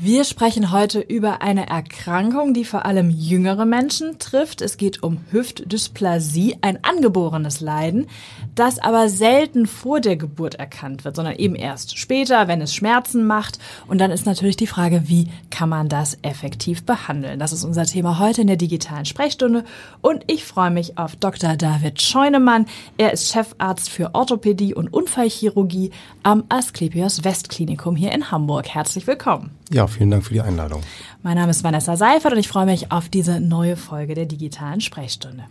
Wir sprechen heute über eine Erkrankung, die vor allem jüngere Menschen trifft. Es geht um Hüftdysplasie, ein angeborenes Leiden, das aber selten vor der Geburt erkannt wird, sondern eben erst später, wenn es Schmerzen macht. Und dann ist natürlich die Frage, wie kann man das effektiv behandeln? Das ist unser Thema heute in der digitalen Sprechstunde. Und ich freue mich auf Dr. David Scheunemann. Er ist Chefarzt für Orthopädie und Unfallchirurgie am Asklepios Westklinikum hier in Hamburg. Herzlich willkommen. Ja, vielen Dank für die Einladung. Mein Name ist Vanessa Seifert und ich freue mich auf diese neue Folge der digitalen Sprechstunde.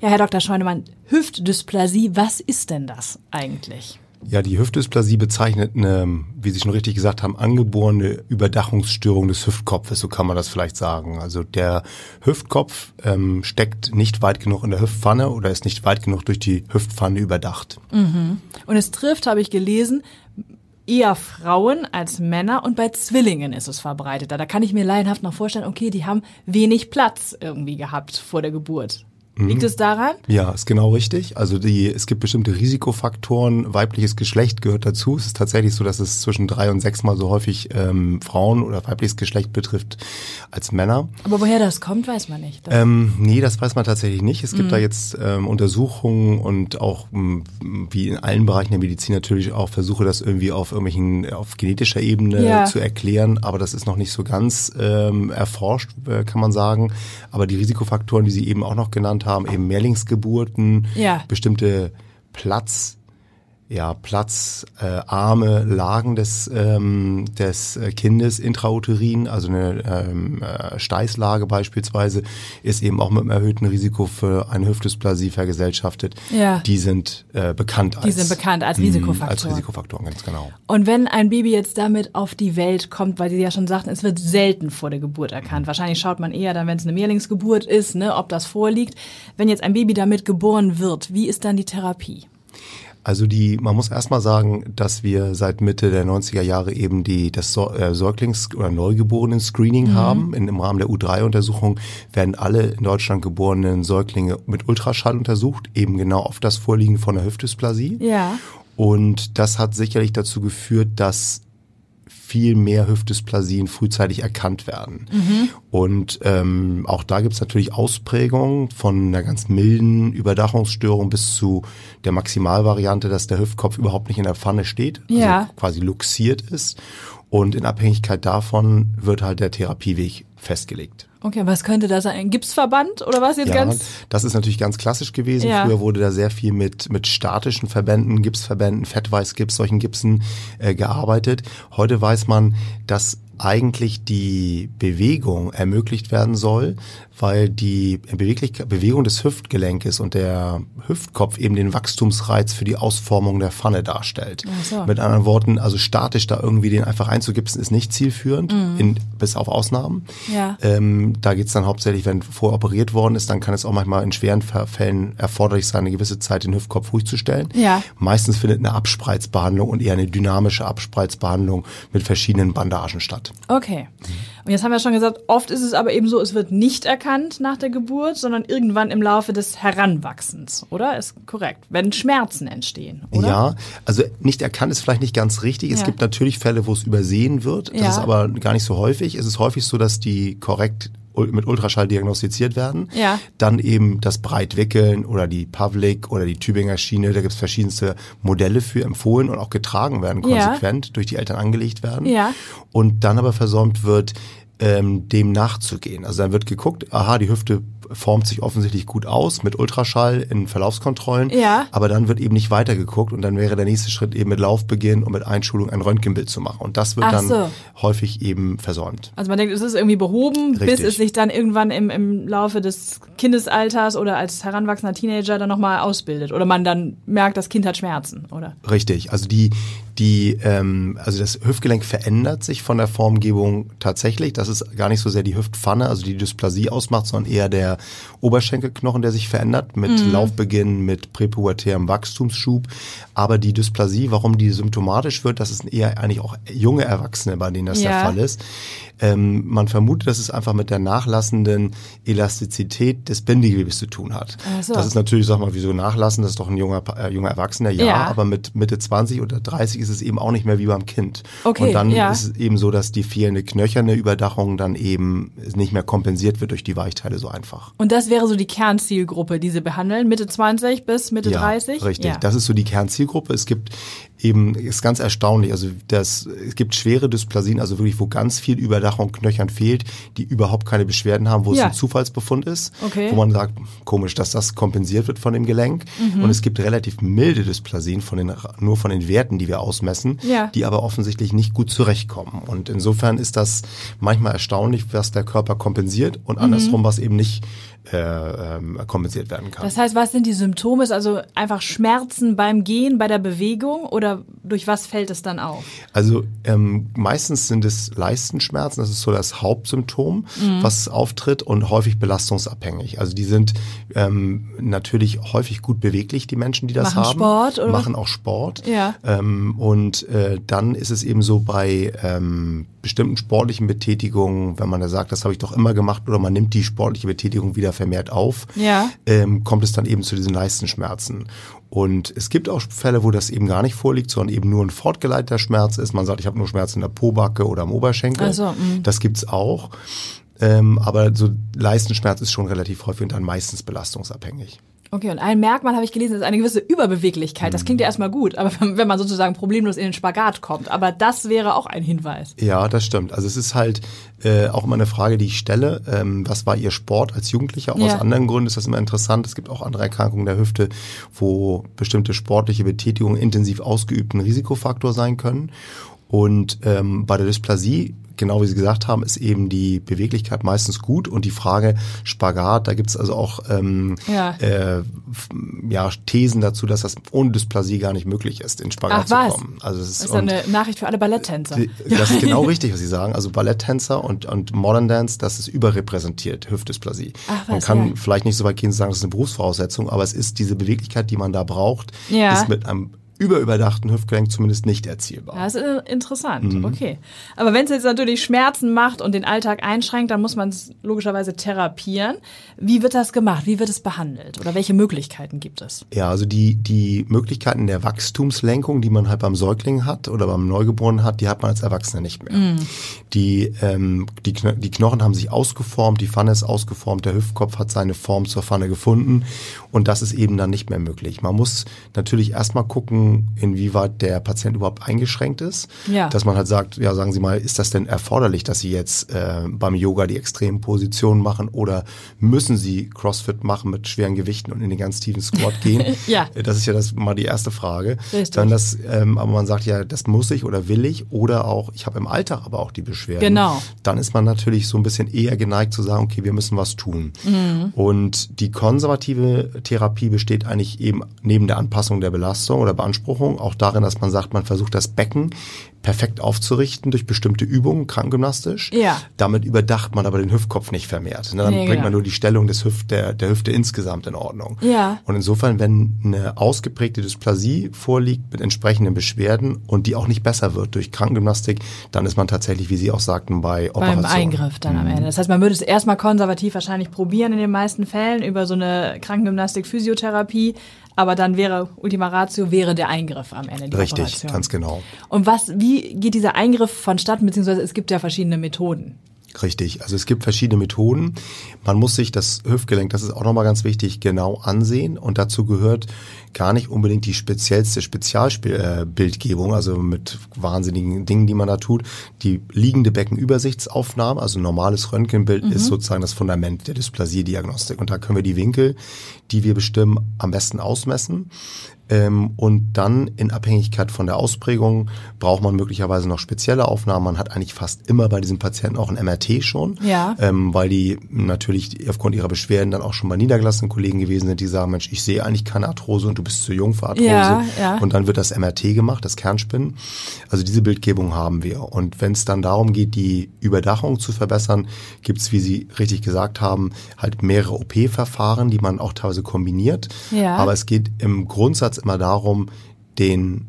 Ja, Herr Dr. Scheunemann, Hüftdysplasie, was ist denn das eigentlich? Ja, die Hüftdysplasie bezeichnet eine, wie Sie schon richtig gesagt haben, angeborene Überdachungsstörung des Hüftkopfes, so kann man das vielleicht sagen. Also der Hüftkopf ähm, steckt nicht weit genug in der Hüftpfanne oder ist nicht weit genug durch die Hüftpfanne überdacht. Mhm. Und es trifft, habe ich gelesen, eher Frauen als Männer und bei Zwillingen ist es verbreiteter. Da kann ich mir laienhaft noch vorstellen, okay, die haben wenig Platz irgendwie gehabt vor der Geburt. Liegt es daran? Ja, ist genau richtig. Also die, es gibt bestimmte Risikofaktoren. Weibliches Geschlecht gehört dazu. Es ist tatsächlich so, dass es zwischen drei und sechsmal so häufig ähm, Frauen oder weibliches Geschlecht betrifft als Männer. Aber woher das kommt, weiß man nicht. Ähm, nee, das weiß man tatsächlich nicht. Es gibt mhm. da jetzt ähm, Untersuchungen und auch m, wie in allen Bereichen der Medizin natürlich auch Versuche, das irgendwie auf irgendwelchen auf genetischer Ebene ja. zu erklären. Aber das ist noch nicht so ganz ähm, erforscht, äh, kann man sagen. Aber die Risikofaktoren, die Sie eben auch noch genannt haben, eben Mehrlingsgeburten, ja. bestimmte Platz ja, platzarme äh, Lagen des, ähm, des Kindes intrauterin, also eine ähm, äh, Steißlage beispielsweise, ist eben auch mit einem erhöhten Risiko für eine Hüftdysplasie vergesellschaftet. Ja. Die sind äh, bekannt als Die sind bekannt als Risikofaktor. Als Risikofaktor, ganz genau. Und wenn ein Baby jetzt damit auf die Welt kommt, weil Sie ja schon sagten, es wird selten vor der Geburt erkannt. Wahrscheinlich schaut man eher dann, wenn es eine Mehrlingsgeburt ist, ne, ob das vorliegt. Wenn jetzt ein Baby damit geboren wird, wie ist dann die Therapie? Also die, man muss erstmal sagen, dass wir seit Mitte der 90er Jahre eben die das äh, Säuglings- oder Neugeborenen-Screening mhm. haben. In, Im Rahmen der U3-Untersuchung werden alle in Deutschland geborenen Säuglinge mit Ultraschall untersucht, eben genau auf das Vorliegen von der Hüftdysplasie. Ja. Und das hat sicherlich dazu geführt, dass viel mehr Hüftdysplasien frühzeitig erkannt werden. Mhm. Und ähm, auch da gibt es natürlich Ausprägungen von einer ganz milden Überdachungsstörung bis zu der Maximalvariante, dass der Hüftkopf überhaupt nicht in der Pfanne steht, also ja. quasi luxiert ist. Und in Abhängigkeit davon wird halt der Therapieweg festgelegt. Okay, was könnte das sein? Ein Gipsverband oder was jetzt ja, ganz? Das ist natürlich ganz klassisch gewesen. Ja. Früher wurde da sehr viel mit, mit statischen Verbänden, Gipsverbänden, Fettweißgips, solchen Gipsen äh, gearbeitet. Heute weiß man, dass eigentlich die Bewegung ermöglicht werden soll, weil die Bewegung des Hüftgelenkes und der Hüftkopf eben den Wachstumsreiz für die Ausformung der Pfanne darstellt. So. Mit anderen Worten, also statisch da irgendwie den einfach einzugipsen, ist nicht zielführend, mhm. in, bis auf Ausnahmen. Ja. Ähm, da geht's dann hauptsächlich, wenn voroperiert worden ist, dann kann es auch manchmal in schweren Fällen erforderlich sein, eine gewisse Zeit den Hüftkopf ruhig zu stellen. Ja. Meistens findet eine Abspreizbehandlung und eher eine dynamische Abspreizbehandlung mit verschiedenen Bandagen statt. Okay. Und jetzt haben wir schon gesagt, oft ist es aber eben so, es wird nicht erkannt nach der Geburt, sondern irgendwann im Laufe des Heranwachsens, oder? Ist korrekt. Wenn Schmerzen entstehen, oder? Ja, also nicht erkannt ist vielleicht nicht ganz richtig. Es ja. gibt natürlich Fälle, wo es übersehen wird. Das ja. ist aber gar nicht so häufig. Es ist häufig so, dass die korrekt mit Ultraschall diagnostiziert werden. Ja. Dann eben das Breitwickeln oder die Pavlik oder die Tübinger Schiene. Da gibt's verschiedenste Modelle für empfohlen und auch getragen werden, konsequent ja. durch die Eltern angelegt werden. Ja. Und dann aber versäumt wird, ähm, dem nachzugehen. Also dann wird geguckt, aha, die Hüfte formt sich offensichtlich gut aus mit Ultraschall in Verlaufskontrollen. Ja. Aber dann wird eben nicht weitergeguckt und dann wäre der nächste Schritt eben mit Laufbeginn und mit Einschulung ein Röntgenbild zu machen. Und das wird Ach dann so. häufig eben versäumt. Also man denkt, es ist irgendwie behoben, Richtig. bis es sich dann irgendwann im, im Laufe des Kindesalters oder als heranwachsender Teenager dann nochmal ausbildet. Oder man dann merkt, das Kind hat Schmerzen, oder? Richtig. Also die, die, ähm, also das Hüftgelenk verändert sich von der Formgebung tatsächlich. Das ist gar nicht so sehr die Hüftpfanne, also die Dysplasie ausmacht, sondern eher der der Oberschenkelknochen, der sich verändert mit mhm. Laufbeginn, mit präpubertärem Wachstumsschub. Aber die Dysplasie, warum die symptomatisch wird, das ist eher eigentlich auch junge Erwachsene, bei denen das ja. der Fall ist. Ähm, man vermutet, dass es einfach mit der nachlassenden Elastizität des Bindegewebes zu tun hat. So. Das ist natürlich, sag mal, wieso nachlassen? Das ist doch ein junger, äh, junger Erwachsener, ja, ja, aber mit Mitte 20 oder 30 ist es eben auch nicht mehr wie beim Kind. Okay, und dann ja. ist es eben so, dass die fehlende knöcherne Überdachung dann eben nicht mehr kompensiert wird durch die Weichteile so einfach. Und das wäre so die Kernzielgruppe, die Sie behandeln, Mitte 20 bis Mitte ja, 30? Richtig, ja. das ist so die Kernzielgruppe. Es gibt eben, ist ganz erstaunlich, also das, es gibt schwere Dysplasien, also wirklich, wo ganz viel Überdachung knöchern fehlt, die überhaupt keine Beschwerden haben, wo ja. es ein Zufallsbefund ist, okay. wo man sagt, komisch, dass das kompensiert wird von dem Gelenk. Mhm. Und es gibt relativ milde Dysplasien von den, nur von den Werten, die wir ausmessen, ja. die aber offensichtlich nicht gut zurechtkommen. Und insofern ist das manchmal erstaunlich, was der Körper kompensiert und mhm. andersrum, was eben nicht äh, ähm, kompensiert werden kann. Das heißt, was sind die Symptome? Ist also einfach Schmerzen beim Gehen, bei der Bewegung oder durch was fällt es dann auf? Also ähm, meistens sind es Leistenschmerzen, das ist so das Hauptsymptom, mhm. was auftritt und häufig belastungsabhängig. Also die sind ähm, natürlich häufig gut beweglich, die Menschen, die das machen haben. Sport, oder? Machen auch Sport. Ja. Ähm, und äh, dann ist es eben so bei ähm, bestimmten sportlichen Betätigungen, wenn man da sagt, das habe ich doch immer gemacht, oder man nimmt die sportliche Betätigung wieder vermehrt auf, ja. ähm, kommt es dann eben zu diesen Leistenschmerzen. Und es gibt auch Fälle, wo das eben gar nicht vorliegt, sondern eben nur ein fortgeleiteter Schmerz ist. Man sagt, ich habe nur Schmerzen in der Pobacke oder am Oberschenkel. Also, das gibt's auch. Ähm, aber so Leistenschmerz ist schon relativ häufig und dann meistens belastungsabhängig. Okay, und ein Merkmal habe ich gelesen, ist eine gewisse Überbeweglichkeit. Das klingt ja erstmal gut, aber wenn man sozusagen problemlos in den Spagat kommt. Aber das wäre auch ein Hinweis. Ja, das stimmt. Also es ist halt äh, auch immer eine Frage, die ich stelle. Ähm, was war Ihr Sport als Jugendlicher? Auch ja. aus anderen Gründen ist das immer interessant. Es gibt auch andere Erkrankungen der Hüfte, wo bestimmte sportliche Betätigungen intensiv ausgeübt ein Risikofaktor sein können. Und ähm, bei der Dysplasie genau wie Sie gesagt haben, ist eben die Beweglichkeit meistens gut und die Frage Spagat, da gibt es also auch ähm, ja. Äh, ja, Thesen dazu, dass das ohne Dysplasie gar nicht möglich ist, in Spagat Ach, zu kommen. Also das ist, das ist eine Nachricht für alle Balletttänzer. Das ist genau richtig, was Sie sagen. Also Balletttänzer und, und Modern Dance, das ist überrepräsentiert, Hüftdysplasie. Ach, was, man kann ja. vielleicht nicht so weit gehen zu sagen, das ist eine Berufsvoraussetzung, aber es ist diese Beweglichkeit, die man da braucht, ja. ist mit einem überüberdachten Hüftgelenk zumindest nicht erzielbar. Das ist interessant, mhm. okay. Aber wenn es jetzt natürlich Schmerzen macht und den Alltag einschränkt, dann muss man es logischerweise therapieren. Wie wird das gemacht? Wie wird es behandelt? Oder welche Möglichkeiten gibt es? Ja, also die, die Möglichkeiten der Wachstumslenkung, die man halt beim Säugling hat oder beim Neugeborenen hat, die hat man als Erwachsener nicht mehr. Mhm. Die, ähm, die, die Knochen haben sich ausgeformt, die Pfanne ist ausgeformt, der Hüftkopf hat seine Form zur Pfanne gefunden und das ist eben dann nicht mehr möglich. Man muss natürlich erstmal gucken, inwieweit der Patient überhaupt eingeschränkt ist. Ja. Dass man halt sagt, ja, sagen Sie mal, ist das denn erforderlich, dass Sie jetzt äh, beim Yoga die extremen Positionen machen oder müssen Sie CrossFit machen mit schweren Gewichten und in den ganz tiefen Squat gehen? ja. Das ist ja das mal die erste Frage. Richtig. Dann das, ähm, aber man sagt ja, das muss ich oder will ich oder auch, ich habe im Alltag aber auch die Beschwerden. Genau. Dann ist man natürlich so ein bisschen eher geneigt zu sagen, okay, wir müssen was tun. Mhm. Und die konservative Therapie besteht eigentlich eben neben der Anpassung der Belastung oder Beanspruchung Beanspruchung, auch darin, dass man sagt, man versucht das Becken perfekt aufzurichten durch bestimmte Übungen, krankengymnastisch. Ja. Damit überdacht man aber den Hüftkopf nicht vermehrt. Ne? Dann nee, bringt genau. man nur die Stellung des Hüft, der, der Hüfte insgesamt in Ordnung. Ja. Und insofern, wenn eine ausgeprägte Dysplasie vorliegt mit entsprechenden Beschwerden und die auch nicht besser wird durch Krankengymnastik, dann ist man tatsächlich, wie Sie auch sagten, bei Operationen. Beim Eingriff dann mhm. am Ende. Das heißt, man würde es erstmal konservativ wahrscheinlich probieren in den meisten Fällen über so eine Krankengymnastik-Physiotherapie, aber dann wäre Ultima Ratio wäre der Eingriff am Ende. Die Richtig, Operation. ganz genau. Und was, wie geht dieser Eingriff vonstatten, beziehungsweise es gibt ja verschiedene Methoden? Richtig. Also es gibt verschiedene Methoden. Man muss sich das Hüftgelenk, das ist auch nochmal ganz wichtig, genau ansehen. Und dazu gehört gar nicht unbedingt die speziellste Spezialbildgebung, also mit wahnsinnigen Dingen, die man da tut. Die liegende Beckenübersichtsaufnahme, also normales Röntgenbild, mhm. ist sozusagen das Fundament der Dysplasiediagnostik. Und da können wir die Winkel, die wir bestimmen, am besten ausmessen. Ähm, und dann in Abhängigkeit von der Ausprägung braucht man möglicherweise noch spezielle Aufnahmen. Man hat eigentlich fast immer bei diesen Patienten auch ein MRT schon, ja. ähm, weil die natürlich aufgrund ihrer Beschwerden dann auch schon bei niedergelassenen Kollegen gewesen sind, die sagen, Mensch, ich sehe eigentlich keine Arthrose und du bist zu jung für Arthrose. Ja, ja. Und dann wird das MRT gemacht, das Kernspinnen. Also diese Bildgebung haben wir. Und wenn es dann darum geht, die Überdachung zu verbessern, gibt es, wie Sie richtig gesagt haben, halt mehrere OP-Verfahren, die man auch teilweise kombiniert. Ja. Aber es geht im Grundsatz immer darum, den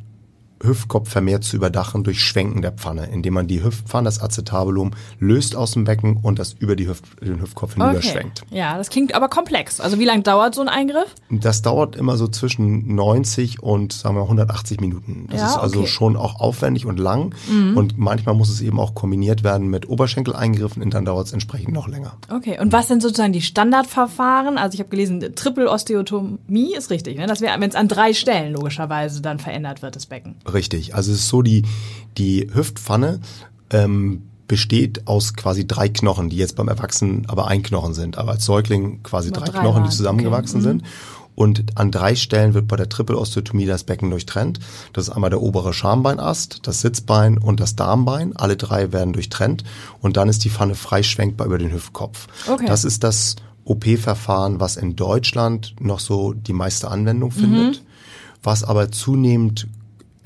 Hüftkopf vermehrt zu überdachen durch Schwenken der Pfanne, indem man die Hüftpfanne, das Acetabulum, löst aus dem Becken und das über die Hüft, den Hüftkopf hinüber Okay. schwenkt. Ja, das klingt aber komplex. Also wie lange dauert so ein Eingriff? Das dauert immer so zwischen 90 und sagen wir 180 Minuten. Das Ja, ist also okay. Mhm. schon auch aufwendig und lang und manchmal muss es eben auch kombiniert werden mit Oberschenkeleingriffen und dann dauert es entsprechend noch länger. Okay, und was sind sozusagen die Standardverfahren? Also ich habe gelesen, Triple-Osteotomie ist richtig, ne? Das wäre, wenn es an drei Stellen logischerweise dann verändert wird, das Becken. Richtig. Also es ist so, die, die Hüftpfanne ähm, besteht aus quasi drei Knochen, die jetzt beim Erwachsenen aber ein Knochen sind, aber als Säugling quasi drei, drei Knochen, die zusammengewachsen okay. Mhm. sind. Und an drei Stellen wird bei der Triple-Osteotomie das Becken durchtrennt. Das ist einmal der obere Schambeinast, das Sitzbein und das Darmbein. Alle drei werden durchtrennt und dann ist die Pfanne frei schwenkbar über den Hüftkopf. Okay. Das ist das OP-Verfahren, was in Deutschland noch so die meiste Anwendung findet, was aber zunehmend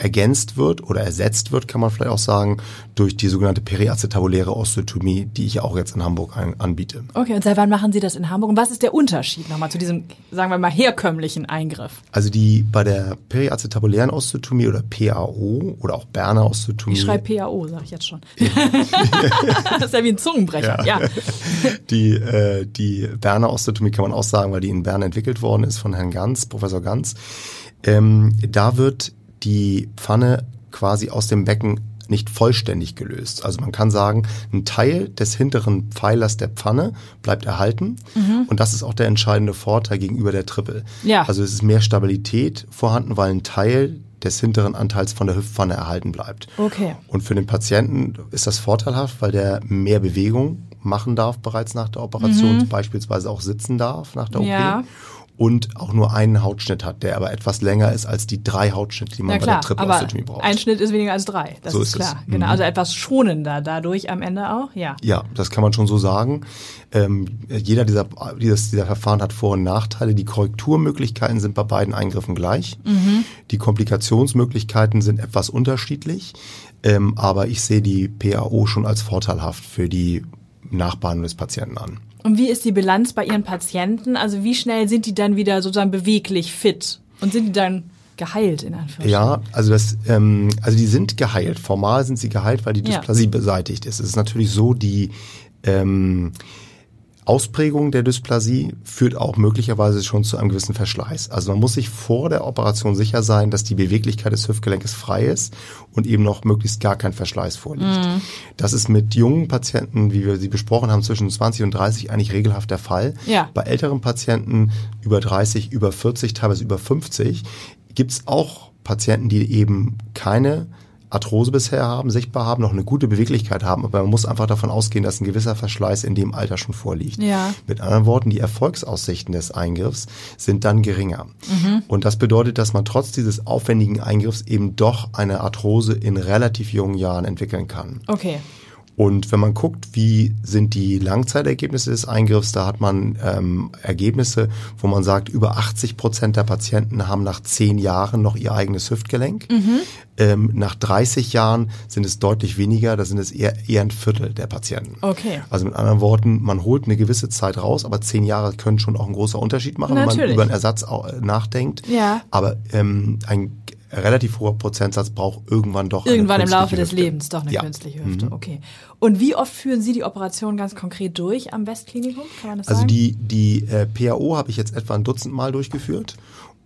ergänzt wird oder ersetzt wird, kann man vielleicht auch sagen, durch die sogenannte periacetabuläre Osteotomie, die ich auch jetzt in Hamburg ein, anbiete. Okay, und seit wann machen Sie das in Hamburg? Und was ist der Unterschied nochmal zu diesem, sagen wir mal, herkömmlichen Eingriff? Also die bei der periacetabulären Osteotomie oder PAO oder auch Berner Osteotomie. Ich schreibe PAO, sage ich jetzt schon. das ist ja wie ein Zungenbrecher. Ja. Die, äh, die Berner Osteotomie kann man auch sagen, weil die in Bern entwickelt worden ist von Herrn Ganz, Professor Ganz. Ähm, da wird die Pfanne quasi aus dem Becken nicht vollständig gelöst. Also man kann sagen, ein Teil des hinteren Pfeilers der Pfanne bleibt erhalten und das ist auch der entscheidende Vorteil gegenüber der Triple. Ja. Also es ist mehr Stabilität vorhanden, weil ein Teil des hinteren Anteils von der Hüftpfanne erhalten bleibt. Okay. Und für den Patienten ist das vorteilhaft, weil der mehr Bewegung machen darf bereits nach der Operation, beispielsweise auch sitzen darf nach der Mhm. Ja. Und auch nur einen Hautschnitt hat, der aber etwas länger ist als die drei Hautschnitte, die man Na bei klar, der Triple Osteotomie braucht. ein Schnitt ist weniger als drei. Das So ist ist es. klar. Genau, Mhm. also etwas schonender dadurch am Ende auch. Ja. Ja, das kann man schon so sagen. Ähm, jeder dieser, dieses, dieser Verfahren hat Vor- und Nachteile. Die Korrekturmöglichkeiten sind bei beiden Eingriffen gleich. Die Komplikationsmöglichkeiten sind etwas unterschiedlich. Ähm, aber ich sehe die PAO schon als vorteilhaft für die Nachbehandlung des Patienten an. Und wie ist die Bilanz bei Ihren Patienten? Also wie schnell sind die dann wieder sozusagen beweglich fit? Und sind die dann geheilt in Anführungsstrichen? Ja, also das, ähm, also die sind geheilt. Formal sind sie geheilt, weil die Ja. Dysplasie beseitigt ist. Es ist natürlich so, die ähm, Ausprägung der Dysplasie führt auch möglicherweise schon zu einem gewissen Verschleiß. Also man muss sich vor der Operation sicher sein, dass die Beweglichkeit des Hüftgelenkes frei ist und eben noch möglichst gar kein Verschleiß vorliegt. Mhm. Das ist mit jungen Patienten, wie wir sie besprochen haben, zwischen 20 und 30 eigentlich regelhaft der Fall. Ja. Bei älteren Patienten über 30, über 40, teilweise über 50 gibt es auch Patienten, die eben keine Arthrose bisher haben, sichtbar haben, noch eine gute Beweglichkeit haben, aber man muss einfach davon ausgehen, dass ein gewisser Verschleiß in dem Alter schon vorliegt. Ja. Mit anderen Worten, die Erfolgsaussichten des Eingriffs sind dann geringer. Und das bedeutet, dass man trotz dieses aufwendigen Eingriffs eben doch eine Arthrose in relativ jungen Jahren entwickeln kann. Okay. Und wenn man guckt, wie sind die Langzeitergebnisse des Eingriffs, da hat man ähm, Ergebnisse, wo man sagt, über 80 Prozent der Patienten haben nach zehn Jahren noch ihr eigenes Hüftgelenk. Ähm, nach 30 Jahren sind es deutlich weniger, da sind es eher, eher ein Viertel der Patienten. Okay. Also mit anderen Worten, man holt eine gewisse Zeit raus, aber zehn Jahre können schon auch einen großen Unterschied machen, wenn man Natürlich. über einen Ersatz nachdenkt. Ja. Aber ähm, ein relativ hoher Prozentsatz braucht irgendwann doch eine Irgendwann im Laufe künstliche des Hüfte. Lebens doch eine Ja. künstliche Hüfte. Okay. Und wie oft führen Sie die Operation ganz konkret durch am Westklinikum? Kann man das Also sagen? die, die äh, PAO habe ich jetzt etwa ein Dutzend Mal durchgeführt.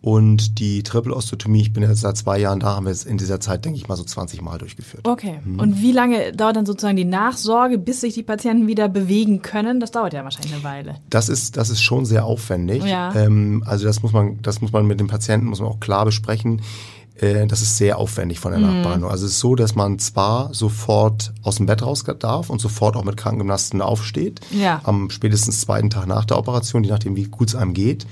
Und die Triple-Osteotomie, ich bin jetzt seit zwei Jahren da, haben wir es in dieser Zeit, denke ich mal, so 20 Mal durchgeführt. Okay. Mhm. Und wie lange dauert dann sozusagen die Nachsorge, bis sich die Patienten wieder bewegen können? Das dauert ja wahrscheinlich eine Weile. Das ist, das ist schon sehr aufwendig. Ja. Ähm, also das muss man, das muss man mit dem Patienten, muss man auch klar besprechen. Äh, Das ist sehr aufwendig von der Mhm. Nachbehandlung. Also es ist so, dass man zwar sofort aus dem Bett raus darf und sofort auch mit Krankengymnasten aufsteht. Ja. Am spätestens zweiten Tag nach der Operation, je nachdem wie gut es einem geht.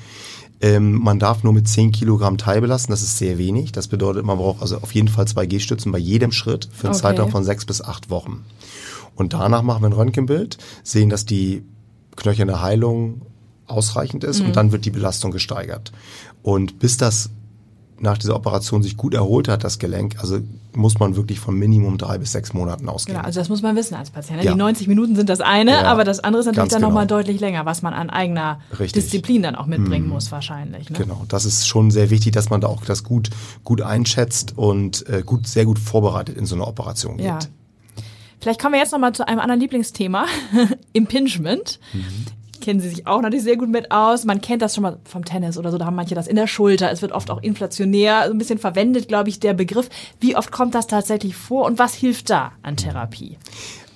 Ähm, man darf nur mit 10 Kilogramm Teilbelasten, das ist sehr wenig. Das bedeutet, man braucht also auf jeden Fall zwei G-Stützen bei jedem Schritt für einen okay. Zeitraum von sechs bis acht Wochen. Und danach machen wir ein Röntgenbild, sehen, dass die knöcherne Heilung ausreichend ist mhm. und dann wird die Belastung gesteigert. Und bis das nach dieser Operation sich gut erholt hat, das Gelenk, also muss man wirklich von Minimum drei bis sechs Monaten ausgehen. Genau, also das muss man wissen als Patient. Ne? Ja. Die 90 Minuten sind das eine, ja, aber das andere ist natürlich dann genau. nochmal deutlich länger, was man an eigener Richtig. Disziplin dann auch mitbringen mhm. muss wahrscheinlich. Ne? Genau, das ist schon sehr wichtig, dass man da auch das gut, gut einschätzt und äh, gut, sehr gut vorbereitet in so eine Operation geht. Ja. Vielleicht kommen wir jetzt nochmal zu einem anderen Lieblingsthema, Impingement. Mhm kennen sie sich auch natürlich sehr gut mit aus. Man kennt das schon mal vom Tennis oder so, da haben manche das in der Schulter. Es wird oft auch inflationär so ein bisschen verwendet, glaube ich, der Begriff. Wie oft kommt das tatsächlich vor und was hilft da an Therapie?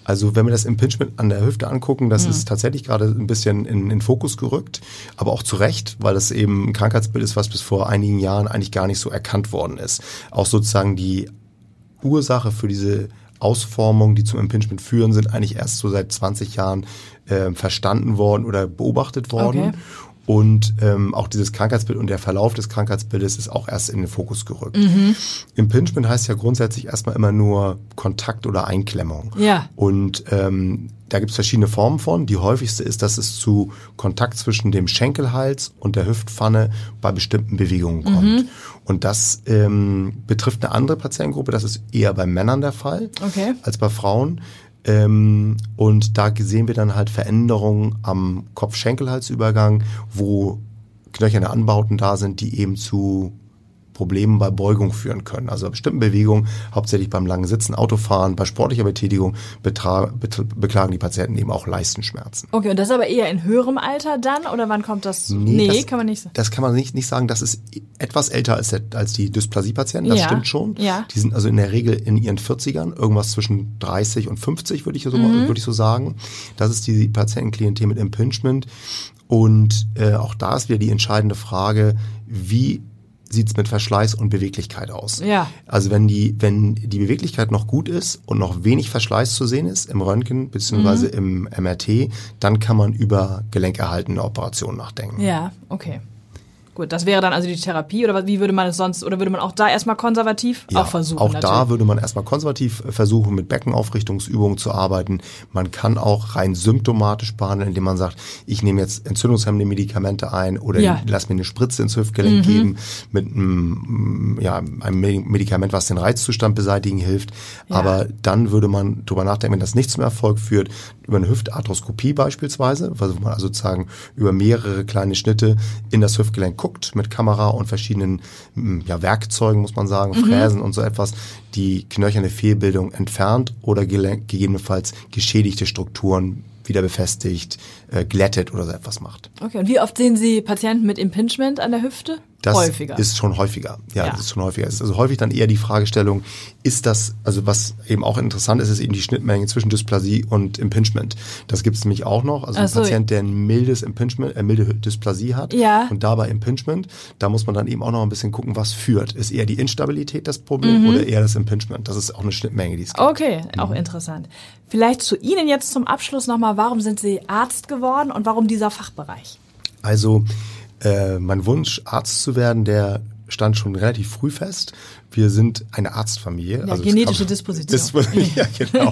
Also wenn wir das Impingement an der Hüfte angucken, das mhm. ist tatsächlich gerade ein bisschen in, in Fokus gerückt, aber auch zu Recht, weil es eben ein Krankheitsbild ist, was bis vor einigen Jahren eigentlich gar nicht so erkannt worden ist. Auch sozusagen die Ursache für diese Ausformungen, die zum Impingement führen, sind eigentlich erst so seit 20 Jahren äh, verstanden worden oder beobachtet worden. Okay. Und ähm, auch dieses Krankheitsbild und der Verlauf des Krankheitsbildes ist auch erst in den Fokus gerückt. Mhm. Impingement heißt ja grundsätzlich erstmal immer nur Kontakt oder Einklemmung. Ja. Und ähm, da gibt es verschiedene Formen von. Die häufigste ist, dass es zu Kontakt zwischen dem Schenkelhals und der Hüftpfanne bei bestimmten Bewegungen kommt. Mhm. Und das ähm, betrifft eine andere Patientengruppe. Das ist eher bei Männern der Fall okay. als bei Frauen. Ähm, und da sehen wir dann halt Veränderungen am Kopf-Schenkelhalsübergang, wo knöcherne Anbauten da sind, die eben zu Problemen bei Beugung führen können. Also bei bestimmten Bewegungen, hauptsächlich beim langen Sitzen, Autofahren, bei sportlicher Betätigung beklagen die Patienten eben auch Leistenschmerzen. Okay, und das aber eher in höherem Alter dann oder wann kommt das? Nee, nee das, kann man nicht sagen. Das kann man nicht, nicht sagen. Das ist etwas älter als, der, als die Dysplasie-Patienten, das ja. stimmt schon. Ja. Die sind also in der Regel in ihren 40ern, irgendwas zwischen 30 und 50 würde ich so, mhm. würde ich so sagen. Das ist die Patientenklientel mit Impingement. Und äh, auch da ist wieder die entscheidende Frage, wie sieht's mit Verschleiß und Beweglichkeit aus. Ja. Also wenn die, wenn die Beweglichkeit noch gut ist und noch wenig Verschleiß zu sehen ist im Röntgen beziehungsweise mhm. im MRT, dann kann man über gelenkerhaltende Operationen nachdenken. Ja, okay. Gut, das wäre dann also die Therapie oder wie würde man es sonst, oder würde man auch da erstmal konservativ ja, auch versuchen? Auch natürlich. da würde man erstmal konservativ versuchen, mit Beckenaufrichtungsübungen zu arbeiten. Man kann auch rein symptomatisch behandeln, indem man sagt, ich nehme jetzt entzündungshemmende Medikamente ein oder ja. lass mir eine Spritze ins Hüftgelenk mhm. geben mit einem, ja, einem Medikament, was den Reizzustand beseitigen hilft. Ja. Aber dann würde man drüber nachdenken, wenn das nicht zum Erfolg führt, über eine Hüftarthroskopie beispielsweise, wo man also sozusagen über mehrere kleine Schnitte in das Hüftgelenk guckt guckt mit Kamera und verschiedenen hm, ja, Werkzeugen, muss man sagen, mhm. Fräsen und so etwas, die knöcherne Fehlbildung entfernt oder gegebenenfalls geschädigte Strukturen wieder befestigt, äh, glättet oder so etwas macht. Okay, und wie oft sehen Sie Patienten mit Impingement an der Hüfte? Das häufiger. ist schon häufiger. Ja, ja, das ist schon häufiger. Es ist also häufig dann eher die Fragestellung, ist das, also was eben auch interessant ist, ist eben die Schnittmenge zwischen Dysplasie und Impingement. Das gibt es nämlich auch noch. Also ein so. Patient, der ein mildes Impingement, äh, milde Dysplasie hat ja. und dabei Impingement, da muss man dann eben auch noch ein bisschen gucken, was führt. Ist eher die Instabilität das Problem mhm. oder eher das Impingement? Das ist auch eine Schnittmenge, die es gibt. Okay, auch mhm. interessant. Vielleicht zu Ihnen jetzt zum Abschluss nochmal, warum sind Sie Arzt geworden und warum dieser Fachbereich? Also äh, mein Wunsch, Arzt zu werden, der stand schon relativ früh fest. Wir sind eine Arztfamilie. Ja, also genetische Disposition. ja, genau.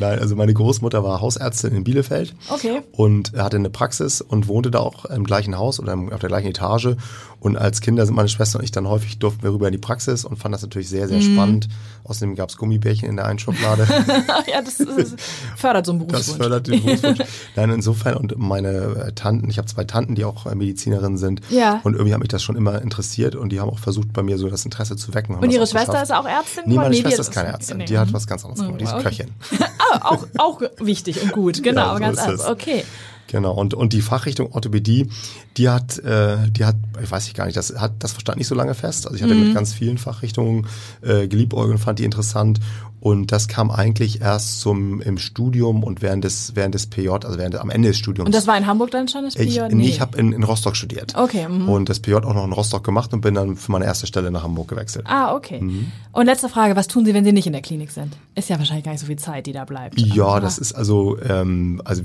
Nein, also meine Großmutter war Hausärztin in Bielefeld. Okay. Und hatte eine Praxis und wohnte da auch im gleichen Haus oder auf der gleichen Etage. Und als Kinder sind meine Schwester und ich dann häufig durften wir rüber in die Praxis und fanden das natürlich sehr, sehr mhm. spannend. Außerdem gab es Gummibärchen in der einen Schublade. ja, das, das, fördert so einen Berufswunsch. Das fördert den Berufswunsch. Nein, insofern und meine äh, Tanten, ich habe zwei Tanten, die auch äh, Medizinerinnen sind. Ja. Und irgendwie hat mich das schon immer interessiert und die haben auch versucht, bei mir so das Interesse zu wecken. Und ihre Schwester ist auch Ärztin? Nee, meine nee, Schwester ist keine Ärztin. Nee. Die hat was ganz anderes gemacht. Die ist Köchin. ah, auch, auch wichtig und gut, genau, ja, so ganz anders. Okay. Genau, und, und die Fachrichtung Orthopädie, die hat, äh, die hat, ich weiß ich gar nicht, das hat das verstand nicht so lange fest. Also ich hatte mhm. mit ganz vielen Fachrichtungen äh, geliebäugelt, fand die interessant und das kam eigentlich erst zum im Studium und während des während des PJ, also während am Ende des Studiums. Und das war in Hamburg dann schon das PJ? Ich, nee, ich habe in, in Rostock studiert. Okay. Mhm. Und das PJ auch noch in Rostock gemacht und bin dann für meine erste Stelle nach Hamburg gewechselt. Ah, okay. Mhm. Und letzte Frage, was tun Sie, wenn Sie nicht in der Klinik sind? Ist ja wahrscheinlich gar nicht so viel Zeit, die da bleibt. Ja, das ist also, ähm, also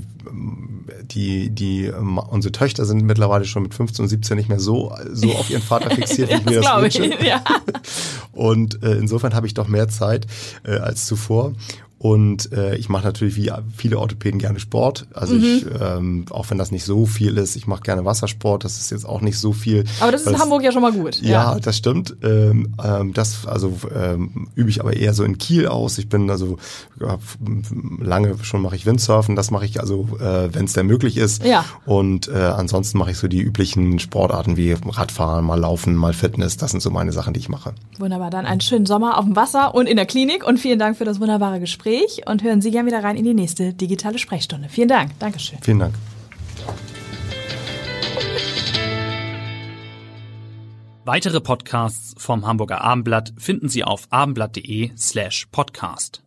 die, die, ähm, unsere Töchter sind mittlerweile schon mit 15 und 17 nicht mehr so, so auf ihren Vater fixiert, wie ich mir das wünsche. Ich, ja. Und äh, insofern habe ich doch mehr Zeit äh, als zuvor. Und äh, ich mache natürlich wie viele Orthopäden gerne Sport. Also mhm. ich, ähm, auch wenn das nicht so viel ist, ich mache gerne Wassersport. Das ist jetzt auch nicht so viel. Aber das ist in Hamburg ja schon mal gut. Ja, ja. das stimmt. Ähm, ähm, das also ähm, übe ich aber eher so in Kiel aus. Ich bin also ja, lange schon mache ich Windsurfen. Das mache ich also, äh, wenn es denn möglich ist. Ja. Und äh, ansonsten mache ich so die üblichen Sportarten wie Radfahren, mal Laufen, mal Fitness. Das sind so meine Sachen, die ich mache. Wunderbar. Dann einen schönen Sommer auf dem Wasser und in der Klinik. Und vielen Dank für das wunderbare Gespräch. Gespräch und hören Sie gerne wieder rein in die nächste digitale Sprechstunde. Vielen Dank. Dankeschön. Vielen Dank. Weitere Podcasts vom Hamburger Abendblatt finden Sie auf abendblatt.de slash podcast.